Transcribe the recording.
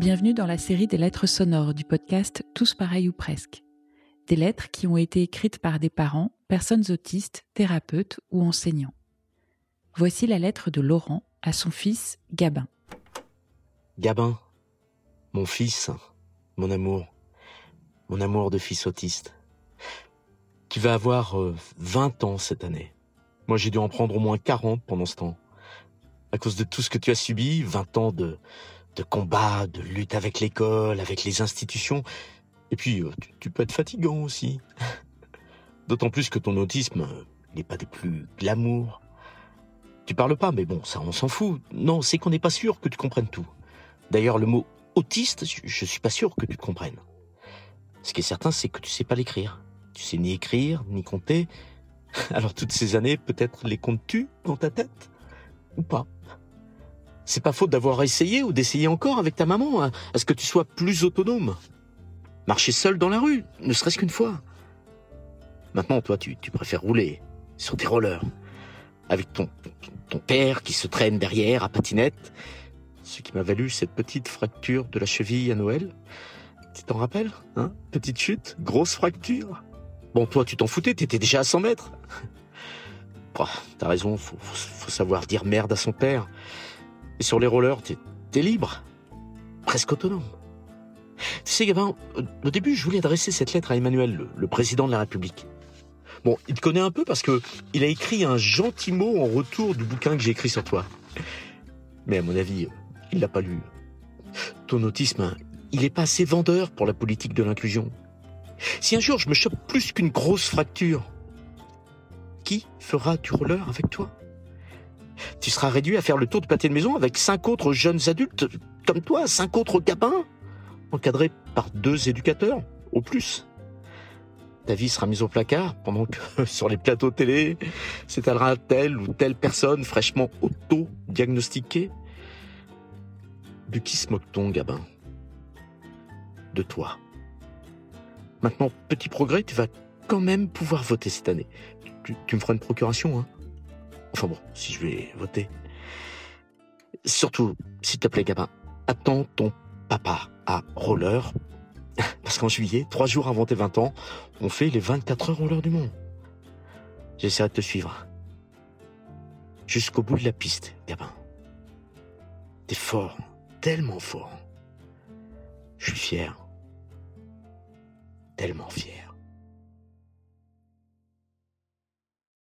Bienvenue dans la série des lettres sonores du podcast Tous pareils ou presque. Des lettres qui ont été écrites par des parents, personnes autistes, thérapeutes ou enseignants. Voici la lettre de Laurent à son fils Gabin. Gabin, mon fils, mon amour, mon amour de fils autiste. Tu vas avoir 20 euh, ans cette année. Moi j'ai dû en prendre au moins 40 pendant ce temps. À cause de tout ce que tu as subi, 20 ans de, de combat, de lutte avec l'école, avec les institutions. Et puis, euh, tu, peux être fatigant aussi. D'autant plus que ton autisme n'est pas des plus glamour. Tu parles pas, mais bon, ça on s'en fout. Non, c'est qu'on n'est pas sûr que tu comprennes tout. D'ailleurs, le mot autiste, je suis pas sûr que tu comprennes. Ce qui est certain, c'est que tu sais pas l'écrire. Tu sais ni écrire, ni compter. Alors toutes ces années, peut-être les comptes-tu dans ta tête Ou pas? C'est pas faute d'avoir essayé ou d'essayer encore avec ta maman hein, à ce que tu sois plus autonome? Marcher seul dans la rue, ne serait-ce qu'une fois. Maintenant, toi, tu, préfères rouler sur tes rollers avec ton, père qui se traîne derrière à patinette, ce qui m'a valu cette petite fracture de la cheville à Noël. Tu t'en rappelles hein? Petite chute, grosse fracture. Bon, toi, tu t'en foutais, t'étais déjà à 100 mètres. T'as raison, faut savoir dire merde à son père. Et sur les rollers, t'es es libre, presque autonome. Tu sais, Gabin, au début, je voulais adresser cette lettre à Emmanuel, le, président de la République. Bon, il te connaît un peu parce que il a écrit un gentil mot en retour du bouquin que j'ai écrit sur toi. Mais à mon avis, il l'a pas lu. Ton autisme, il est pas assez vendeur pour la politique de l'inclusion. Si un jour je me chope plus qu'une grosse fracture, qui fera du roller avec toi? Tu seras réduit à faire le tour du pâté de maison avec cinq autres jeunes adultes comme toi, cinq autres gabins, encadrés par deux éducateurs, au plus. Ta vie sera mise au placard pendant que sur les plateaux télé s'étalera telle ou telle personne fraîchement auto-diagnostiquée. De qui se moque-t-on, Gabin De toi. Maintenant, petit progrès, tu vas quand même pouvoir voter cette année. Tu me feras une procuration, hein Enfin bon, si je vais voter. Surtout, s'il te plaît, Gabin, attends ton papa à roller. Parce qu'en juillet, trois jours avant tes 20 ans, on fait les 24 heures roller du monde. J'essaierai de te suivre. Jusqu'au bout de la piste, Gabin. T'es fort, tellement fort. Je suis fier. Tellement fier.